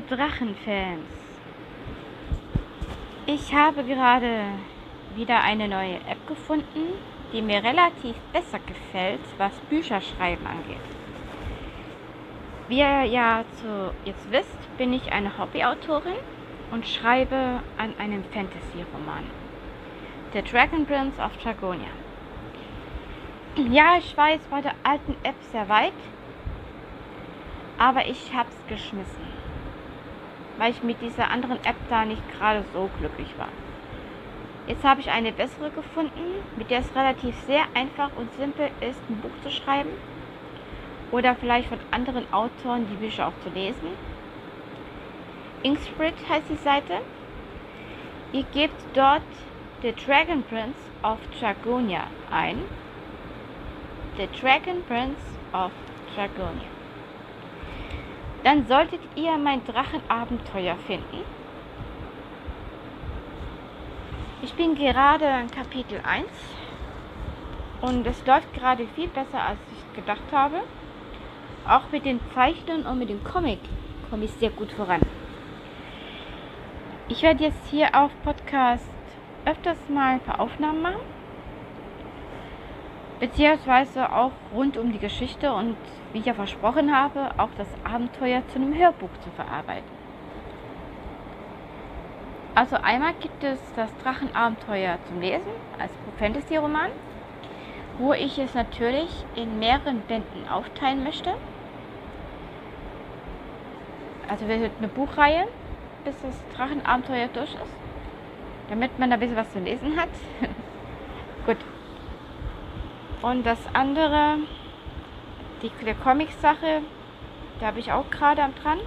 Drachenfans! Ich habe gerade wieder eine neue App gefunden, die mir relativ besser gefällt, was Bücherschreiben angeht. Wie ihr ja zu, jetzt wisst, bin ich eine Hobbyautorin und schreibe an einem Fantasy-Roman. The Dragon Prince of Dragonia. Ja, ich weiß, bei der alten App sehr weit, aber ich habe es geschmissen, weil ich mit dieser anderen App da nicht gerade so glücklich war. Jetzt habe ich eine bessere gefunden, mit der es relativ sehr einfach und simpel ist, ein Buch zu schreiben oder vielleicht von anderen Autoren die Bücher auch zu lesen. Inksprit heißt die Seite. Ihr gebt dort The Dragon Prince of Dragonia ein. The Dragon Prince of Dragonia dann solltet ihr mein Drachenabenteuer finden. Ich bin gerade in Kapitel 1 und es läuft gerade viel besser, als ich gedacht habe. Auch mit den Zeichnen und mit dem Comic komme ich sehr gut voran. Ich werde jetzt hier auf Podcast öfters mal ein paar Aufnahmen machen beziehungsweise auch rund um die Geschichte und wie ich ja versprochen habe, auch das Abenteuer zu einem Hörbuch zu verarbeiten. Also einmal gibt es das Drachenabenteuer zum Lesen als Fantasy-Roman, wo ich es natürlich in mehreren Bänden aufteilen möchte. Also wir wird eine Buchreihe, bis das Drachenabenteuer durch ist, damit man da ein bisschen was zu lesen hat. Gut, und das andere, die, der Comic-Sache, da habe ich auch gerade am dran.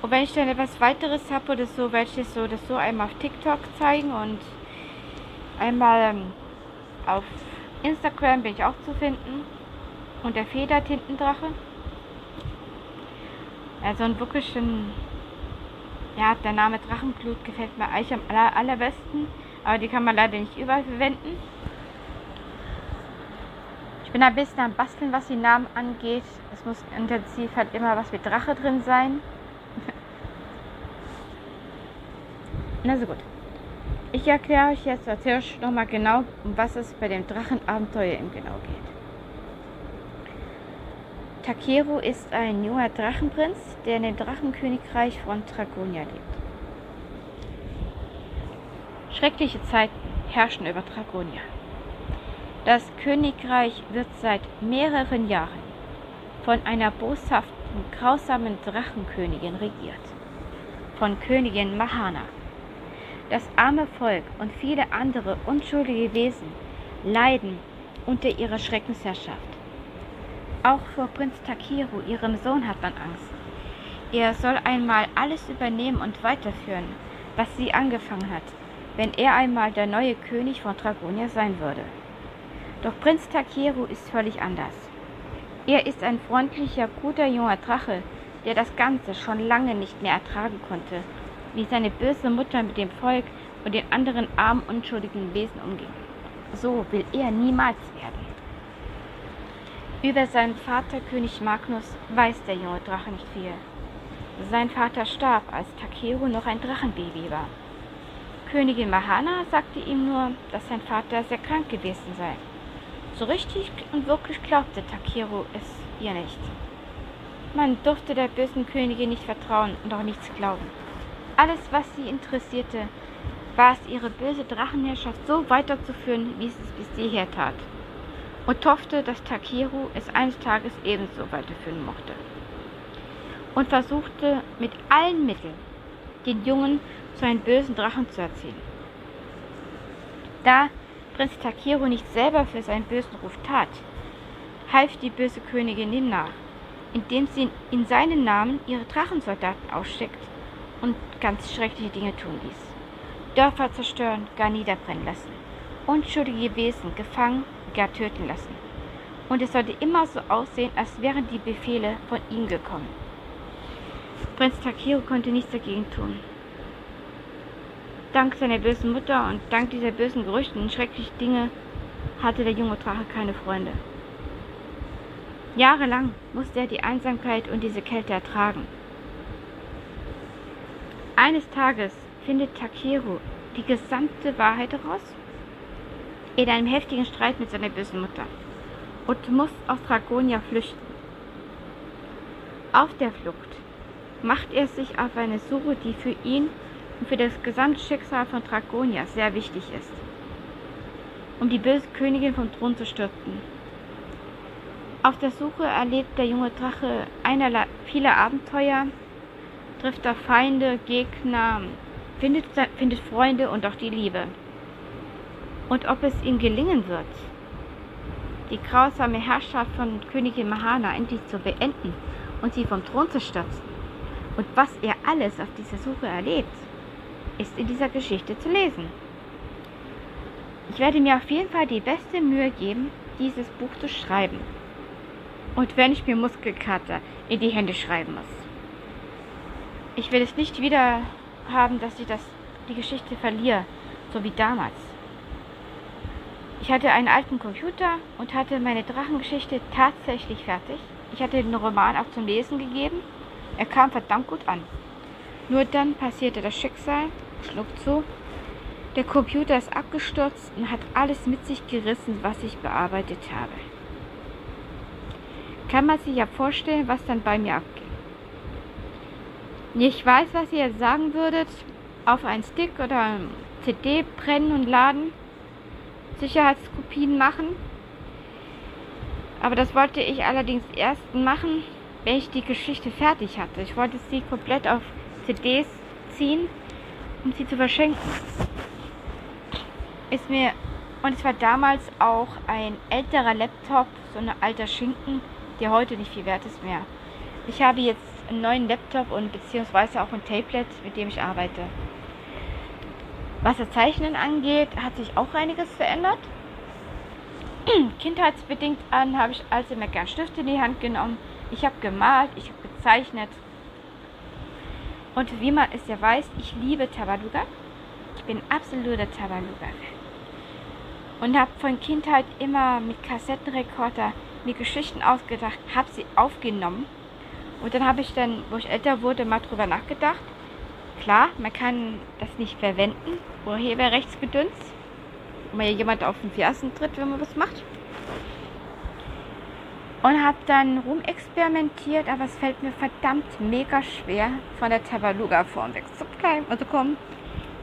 Und wenn ich dann etwas weiteres habe oder so, werde ich so das so einmal auf TikTok zeigen und einmal ähm, auf Instagram bin ich auch zu finden. Und der Federtintendrache. Also ein wirklich ein, ja, der Name Drachenblut gefällt mir eigentlich am aller, allerbesten. Aber die kann man leider nicht überall verwenden. Ich bin ein bisschen am Basteln, was die Namen angeht. Es muss intensiv halt immer was mit Drache drin sein. Na so gut. Ich erkläre euch jetzt natürlich nochmal genau, um was es bei dem Drachenabenteuer im genau geht. Takeru ist ein junger Drachenprinz, der in dem Drachenkönigreich von Dragonia lebt. Schreckliche Zeiten herrschen über Dragonia. Das Königreich wird seit mehreren Jahren von einer boshaften, grausamen Drachenkönigin regiert, von Königin Mahana. Das arme Volk und viele andere unschuldige Wesen leiden unter ihrer Schreckensherrschaft. Auch vor Prinz Takiru, ihrem Sohn, hat man Angst. Er soll einmal alles übernehmen und weiterführen, was sie angefangen hat, wenn er einmal der neue König von Dragonia sein würde. Doch Prinz Takeru ist völlig anders. Er ist ein freundlicher, guter junger Drache, der das Ganze schon lange nicht mehr ertragen konnte, wie seine böse Mutter mit dem Volk und den anderen armen, unschuldigen Wesen umging. So will er niemals werden. Über seinen Vater König Magnus weiß der junge Drache nicht viel. Sein Vater starb, als Takeru noch ein Drachenbaby war. Königin Mahana sagte ihm nur, dass sein Vater sehr krank gewesen sei so richtig und wirklich glaubte Takeru es ihr nicht. Man durfte der bösen Königin nicht vertrauen und auch nichts glauben. Alles, was sie interessierte, war es, ihre böse Drachenherrschaft so weiterzuführen, wie es es bis jeher tat. Und hoffte, dass Takeru es eines Tages ebenso weiterführen mochte. Und versuchte mit allen Mitteln, den Jungen zu einem bösen Drachen zu erziehen. Da Prinz Takeru nicht selber für seinen bösen Ruf tat, half die böse Königin ihm nach, indem sie in seinen Namen ihre Drachensoldaten ausschickt und ganz schreckliche Dinge tun ließ. Dörfer zerstören, gar niederbrennen lassen, unschuldige Wesen gefangen, gar töten lassen. Und es sollte immer so aussehen, als wären die Befehle von ihm gekommen. Prinz Takeru konnte nichts dagegen tun. Dank seiner bösen Mutter und dank dieser bösen Gerüchte und schrecklichen Dinge hatte der junge Drache keine Freunde. Jahrelang musste er die Einsamkeit und diese Kälte ertragen. Eines Tages findet Takeru die gesamte Wahrheit heraus in einem heftigen Streit mit seiner bösen Mutter und muss aus Dragonia flüchten. Auf der Flucht macht er sich auf eine Suche, die für ihn und für das gesamte Schicksal von Dragonia sehr wichtig ist, um die böse Königin vom Thron zu stürzen. Auf der Suche erlebt der junge Drache einerlei viele Abenteuer, trifft er Feinde, Gegner, findet, findet Freunde und auch die Liebe. Und ob es ihm gelingen wird, die grausame Herrschaft von Königin Mahana endlich zu beenden und sie vom Thron zu stürzen. Und was er alles auf dieser Suche erlebt, ist in dieser Geschichte zu lesen. Ich werde mir auf jeden Fall die beste Mühe geben, dieses Buch zu schreiben. Und wenn ich mir Muskelkater in die Hände schreiben muss. Ich will es nicht wieder haben, dass ich das, die Geschichte verliere, so wie damals. Ich hatte einen alten Computer und hatte meine Drachengeschichte tatsächlich fertig. Ich hatte den Roman auch zum Lesen gegeben. Er kam verdammt gut an. Nur dann passierte das Schicksal, schlug zu. Der Computer ist abgestürzt und hat alles mit sich gerissen, was ich bearbeitet habe. Kann man sich ja vorstellen, was dann bei mir abging. Ich weiß, was ihr jetzt sagen würdet. Auf einen Stick oder CD brennen und laden. Sicherheitskopien machen. Aber das wollte ich allerdings erst machen, wenn ich die Geschichte fertig hatte. Ich wollte sie komplett auf CDs ziehen, um sie zu verschenken. Ist mir und es war damals auch ein älterer Laptop, so ein alter Schinken, der heute nicht viel wert ist mehr. Ich habe jetzt einen neuen Laptop und beziehungsweise auch ein Tablet, mit dem ich arbeite. Was das Zeichnen angeht, hat sich auch einiges verändert. Kindheitsbedingt an habe ich also immer gern Stift in die Hand genommen. Ich habe gemalt, ich habe gezeichnet. Und wie man es ja weiß, ich liebe Tabaluga. Ich bin absoluter Tabaluga-Fan. Und habe von Kindheit immer mit Kassettenrekorder mir Geschichten ausgedacht, habe sie aufgenommen. Und dann habe ich dann, wo ich älter wurde, mal drüber nachgedacht. Klar, man kann das nicht verwenden, Urheberrechtsgedöns, wo man jemand auf den Fersen tritt, wenn man was macht. Und habe dann rumexperimentiert, aber es fällt mir verdammt mega schwer, von der Tabaluga-Form wegzubleiben. Also komm,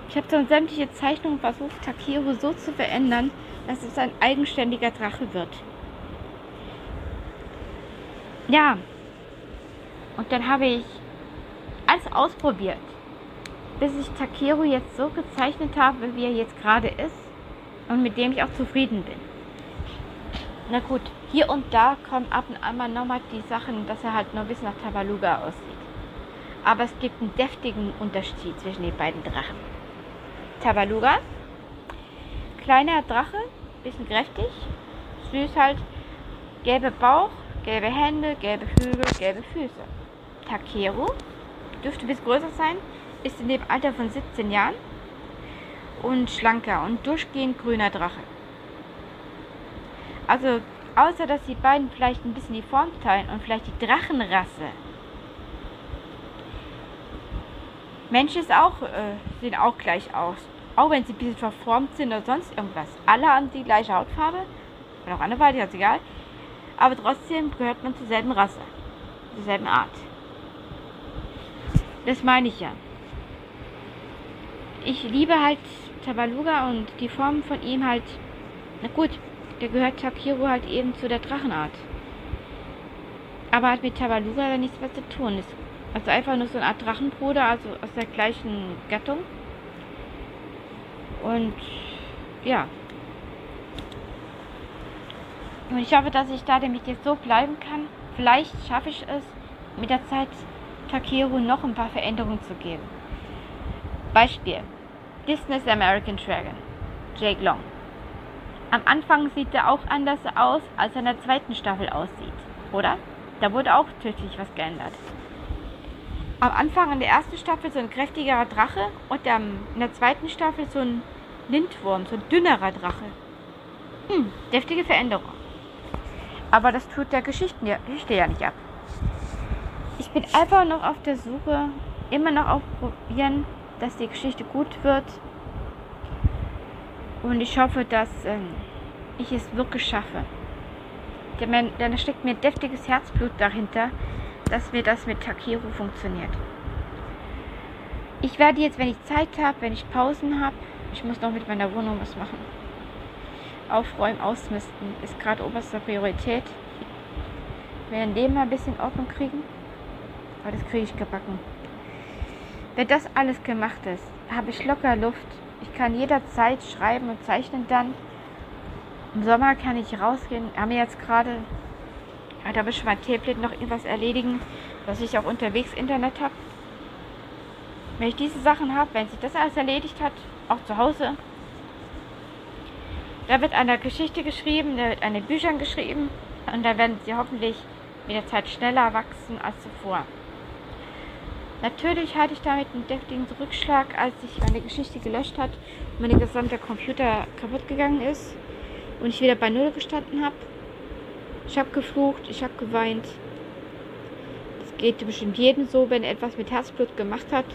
ich habe dann sämtliche Zeichnungen versucht, Takiro so zu verändern, dass es ein eigenständiger Drache wird. Ja, und dann habe ich alles ausprobiert, bis ich Takeru jetzt so gezeichnet habe, wie er jetzt gerade ist und mit dem ich auch zufrieden bin. Na gut, hier und da kommen ab und an mal nochmal die Sachen, dass er halt nur bisschen nach Tabaluga aussieht. Aber es gibt einen deftigen Unterschied zwischen den beiden Drachen. Tabaluga, kleiner Drache, bisschen kräftig, süß halt, gelber Bauch, gelbe Hände, gelbe Flügel, gelbe Füße. Takeru, dürfte bis größer sein, ist in dem Alter von 17 Jahren und schlanker und durchgehend grüner Drache. Also, außer dass die beiden vielleicht ein bisschen die Form teilen und vielleicht die Drachenrasse. Menschen ist auch, äh, sehen auch gleich aus. Auch wenn sie ein bisschen verformt sind oder sonst irgendwas. Alle haben die gleiche Hautfarbe. Oder auch anderweitig, ist egal. Aber trotzdem gehört man zur selben Rasse. Zur selben Art. Das meine ich ja. Ich liebe halt Tabaluga und die Form von ihm halt. Na gut, der gehört Takiro halt eben zu der Drachenart. Aber hat mit Tabaluga da nichts mehr zu tun. Ist also einfach nur so eine Art Drachenbruder, also aus der gleichen Gattung. Und ja. Und ich hoffe, dass ich da damit jetzt so bleiben kann. Vielleicht schaffe ich es mit der Zeit Takeru noch ein paar Veränderungen zu geben. Beispiel: Disney's American Dragon, Jake Long. Am Anfang sieht er auch anders aus, als er in der zweiten Staffel aussieht, oder? Da wurde auch tödlich was geändert. Am Anfang in der ersten Staffel so ein kräftigerer Drache und in der zweiten Staffel so ein Lindwurm, so ein dünnerer Drache. Hm, deftige Veränderung. Aber das tut der Geschichte ja nicht ab. Ich bin einfach noch auf der Suche, immer noch auf probieren, dass die Geschichte gut wird. Und ich hoffe, dass äh, ich es wirklich schaffe. Denn da steckt mir deftiges Herzblut dahinter, dass mir das mit Takeru funktioniert. Ich werde jetzt, wenn ich Zeit habe, wenn ich Pausen habe, ich muss noch mit meiner Wohnung was machen. Aufräumen, ausmisten ist gerade oberste Priorität. Wir werden den mal ein bisschen Ordnung kriegen. Aber das kriege ich gebacken. Wenn das alles gemacht ist, habe ich locker Luft. Ich kann jederzeit schreiben und zeichnen dann. Im Sommer kann ich rausgehen. Haben wir jetzt gerade, da will ich mein Tablet noch irgendwas erledigen, dass ich auch unterwegs Internet habe. Wenn ich diese Sachen habe, wenn sich das alles erledigt hat, auch zu Hause, da wird eine Geschichte geschrieben, da wird eine Büchern geschrieben und da werden sie hoffentlich mit der Zeit schneller wachsen als zuvor. Natürlich hatte ich damit einen deftigen Rückschlag, als ich meine Geschichte gelöscht hat und mein gesamter Computer kaputt gegangen ist und ich wieder bei Null gestanden habe. Ich habe geflucht, ich habe geweint. Das geht bestimmt jedem so, wenn er etwas mit Herzblut gemacht hat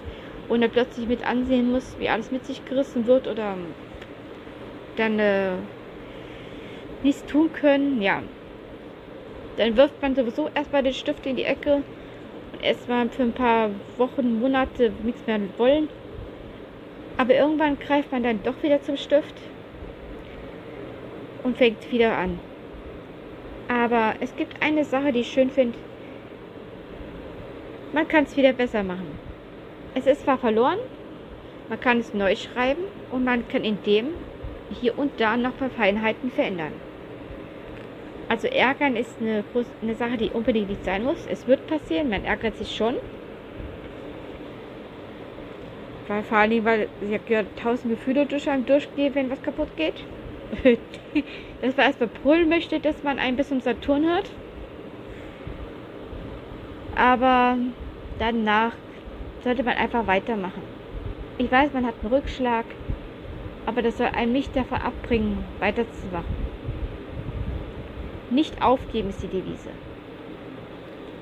und er plötzlich mit ansehen muss, wie alles mit sich gerissen wird oder dann äh, nichts tun können. Ja, dann wirft man sowieso erstmal den Stift in die Ecke erstmal für ein paar Wochen, Monate nichts mehr wollen. Aber irgendwann greift man dann doch wieder zum Stift und fängt wieder an. Aber es gibt eine Sache, die ich schön finde. Man kann es wieder besser machen. Es ist zwar verloren, man kann es neu schreiben und man kann in dem hier und da noch ein paar Feinheiten verändern. Also ärgern ist eine, eine Sache, die unbedingt nicht sein muss. Es wird passieren, man ärgert sich schon. Weil vor allem, weil ich ja tausend Gefühle durch einem durchgehe, wenn was kaputt geht. dass man erstmal brüllen möchte, dass man ein bisschen Saturn hört. Aber danach sollte man einfach weitermachen. Ich weiß, man hat einen Rückschlag, aber das soll einen nicht davon abbringen, weiterzumachen. Nicht aufgeben ist die Devise.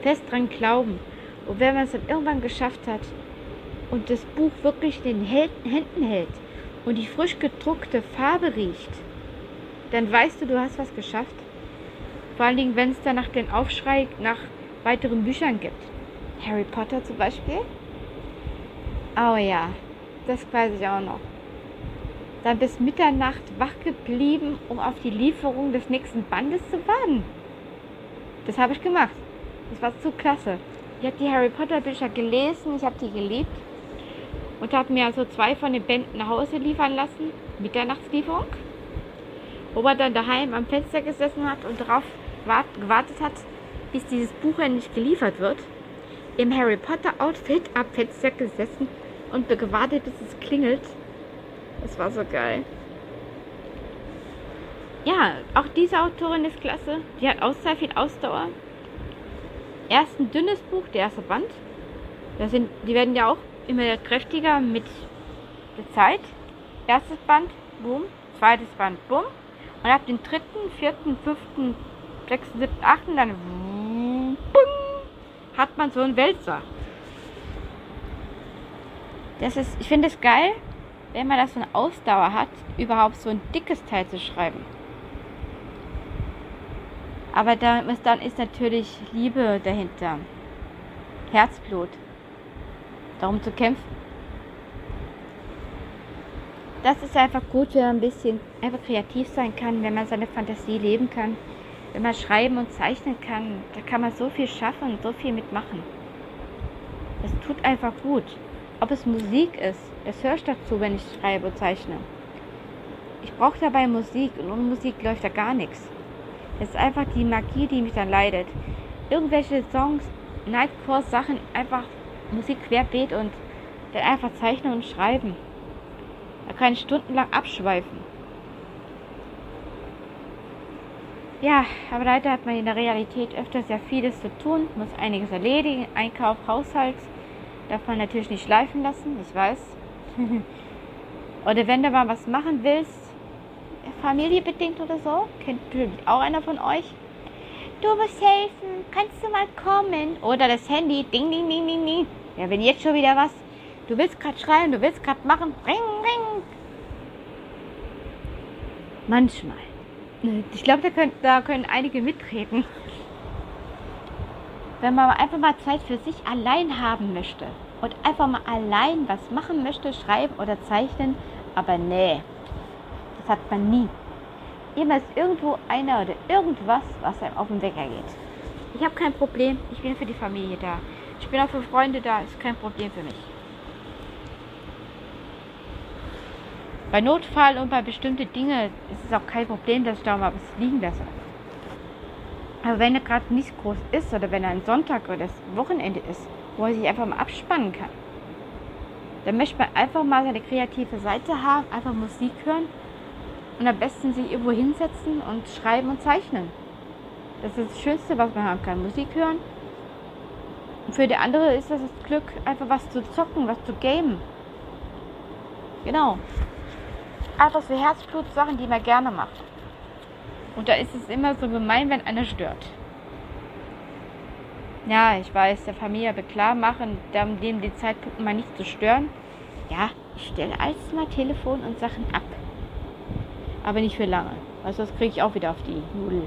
Fest dran glauben. Und wenn man es dann irgendwann geschafft hat und das Buch wirklich in den Händen hält und die frisch gedruckte Farbe riecht, dann weißt du, du hast was geschafft. Vor allen Dingen, wenn es danach den Aufschrei nach weiteren Büchern gibt. Harry Potter zum Beispiel. Oh ja, das weiß ich auch noch dann bis Mitternacht wach geblieben, um auf die Lieferung des nächsten Bandes zu warten. Das habe ich gemacht. Das war zu klasse. Ich habe die Harry Potter Bücher gelesen, ich habe die geliebt und habe mir also zwei von den Bänden nach Hause liefern lassen, Mitternachtslieferung, wo man dann daheim am Fenster gesessen hat und darauf gewartet hat, bis dieses Buch endlich geliefert wird. Im Harry Potter Outfit am Fenster gesessen und gewartet, bis es klingelt das war so geil. Ja, auch diese Autorin ist klasse. Die hat auch sehr viel Ausdauer. Erst ein dünnes Buch, der erste Band. Das sind, die werden ja auch immer kräftiger mit der Zeit. Erstes Band, boom. Zweites Band, boom. Und ab dem dritten, vierten, fünften, sechsten, siebten, achten, dann boom, hat man so einen Wälzer. Das ist, ich finde es geil, wenn man das so eine Ausdauer hat, überhaupt so ein dickes Teil zu schreiben. Aber dann ist, natürlich Liebe dahinter. Herzblut. Darum zu kämpfen. Das ist einfach gut, wenn man ein bisschen einfach kreativ sein kann, wenn man seine Fantasie leben kann. Wenn man schreiben und zeichnen kann, da kann man so viel schaffen und so viel mitmachen. Das tut einfach gut. Ob es Musik ist, höre ich dazu, wenn ich schreibe zeichne. Ich brauche dabei Musik und ohne Musik läuft da gar nichts. Es ist einfach die Magie, die mich dann leidet. Irgendwelche Songs, Nightcore-Sachen, einfach Musik querbeet und dann einfach zeichnen und schreiben. Da kann ich stundenlang abschweifen. Ja, aber leider hat man in der Realität öfters ja vieles zu tun, muss einiges erledigen, Einkauf, Haushalt, darf man natürlich nicht schleifen lassen, ich weiß. oder wenn du mal was machen willst, familiebedingt oder so, kennt bestimmt auch einer von euch, du musst helfen, kannst du mal kommen? Oder das Handy, ding, ding, ding, ding, ding. Ja, wenn jetzt schon wieder was, du willst gerade schreien, du willst gerade machen, ring, ring. Manchmal. Ich glaube, da können, da können einige mitreden. Wenn man einfach mal Zeit für sich allein haben möchte und einfach mal allein was machen möchte, schreiben oder zeichnen, aber nee, das hat man nie. Immer ist irgendwo einer oder irgendwas, was einem auf den Wecker geht. Ich habe kein Problem, ich bin für die Familie da. Ich bin auch für Freunde da, ist kein Problem für mich. Bei Notfall und bei bestimmten Dingen ist es auch kein Problem, dass ich da mal was liegen lasse. Aber wenn er gerade nicht groß ist oder wenn er ein Sonntag oder das Wochenende ist, wo er sich einfach mal abspannen kann, dann möchte man einfach mal seine kreative Seite haben, einfach Musik hören und am besten sich irgendwo hinsetzen und schreiben und zeichnen. Das ist das Schönste, was man haben kann. Musik hören. Und für die andere ist das das Glück, einfach was zu zocken, was zu gamen. Genau. Einfach so Herzblut-Sachen, die man gerne macht. Und da ist es immer so gemein, wenn einer stört. Ja, ich weiß, der Familie klar machen, dem die Zeitpunkt mal nicht zu stören. Ja, ich stelle alles mal Telefon und Sachen ab. Aber nicht für lange. Also das kriege ich auch wieder auf die Nudel.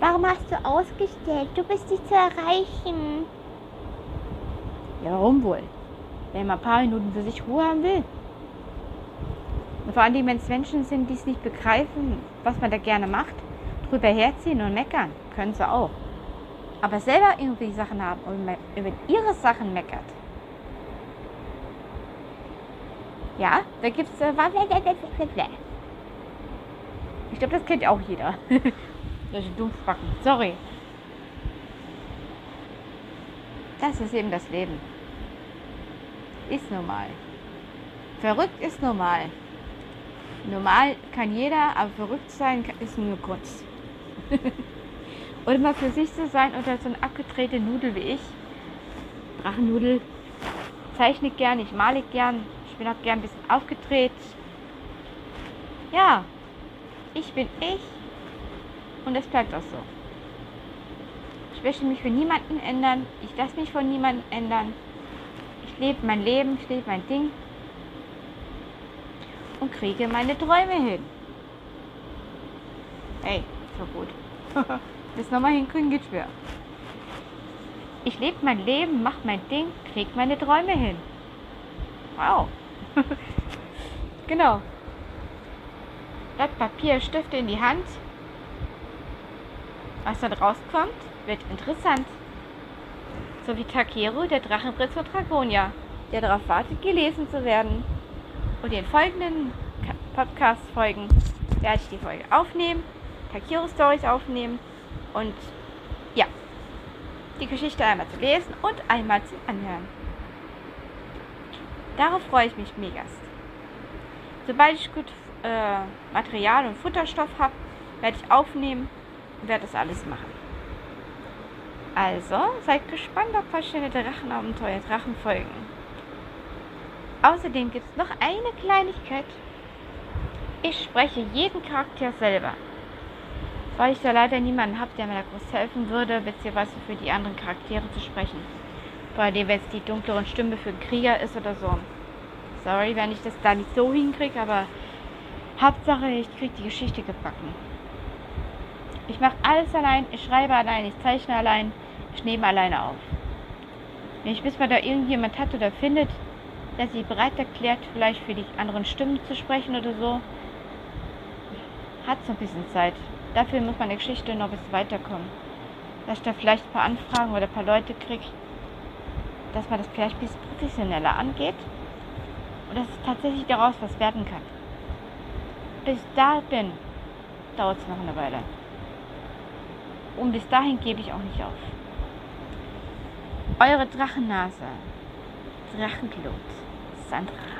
Warum hast du ausgestellt? Du bist nicht zu erreichen. Ja, warum wohl? Wenn man ein paar Minuten für sich Ruhe haben will. Und vor allem, wenn es Menschen sind, die es nicht begreifen, was man da gerne macht, drüber herziehen und meckern, können sie auch. Aber selber irgendwie Sachen haben und über ihre Sachen meckert. Ja, da gibt es. Äh, ich glaube, das kennt auch jeder. Solche Dummfracken. Sorry. Das ist eben das Leben. Ist normal. Verrückt ist normal. Normal kann jeder, aber verrückt sein ist nur Kunst. Und mal für sich zu sein unter so eine abgedrehte Nudel wie ich. Drachennudel. Zeichne gern, ich male gern. Ich bin auch gern ein bisschen aufgedreht. Ja, ich bin ich und es bleibt auch so. Ich möchte mich für niemanden ändern. Ich lasse mich von niemandem ändern. Ich lebe mein Leben, ich lebe mein Ding und kriege meine Träume hin. Hey, gut. das nochmal hinkriegen geht schwer. Ich lebe mein Leben, mache mein Ding, kriege meine Träume hin. Wow. genau. Blatt Papier, Stifte in die Hand. Was dann rauskommt, wird interessant. So wie Takeru, der Drachenprinz von Dragonia, der darauf wartet, gelesen zu werden. Und in den folgenden Podcast-Folgen werde ich die Folge aufnehmen, Takeru Stories aufnehmen und ja, die Geschichte einmal zu lesen und einmal zu anhören. Darauf freue ich mich mega. Sobald ich gut äh, Material und Futterstoff habe, werde ich aufnehmen und werde das alles machen. Also, seid gespannt auf verschiedene Drachenabenteuer, Drachenfolgen. Außerdem gibt es noch eine Kleinigkeit. Ich spreche jeden Charakter selber. Weil ich da leider niemanden habe, der mir da groß helfen würde, beziehungsweise für die anderen Charaktere zu sprechen. Vor allem, wenn es die dunklere Stimme für einen Krieger ist oder so. Sorry, wenn ich das da nicht so hinkriege, aber Hauptsache, ich kriege die Geschichte gebacken. Ich mache alles allein, ich schreibe allein, ich zeichne allein, ich nehme alleine auf. Wenn ich bis mal da irgendjemand hat oder findet, der sich bereit erklärt, vielleicht für die anderen Stimmen zu sprechen oder so, hat so ein bisschen Zeit. Dafür muss meine Geschichte noch bisschen weiterkommen. Dass ich da vielleicht ein paar Anfragen oder ein paar Leute kriege, dass man das vielleicht ein bisschen professioneller angeht und dass es tatsächlich daraus was werden kann. Bis da bin, dauert es noch eine Weile. Und bis dahin gebe ich auch nicht auf. Eure Drachennase, Drachenklot, Sandra.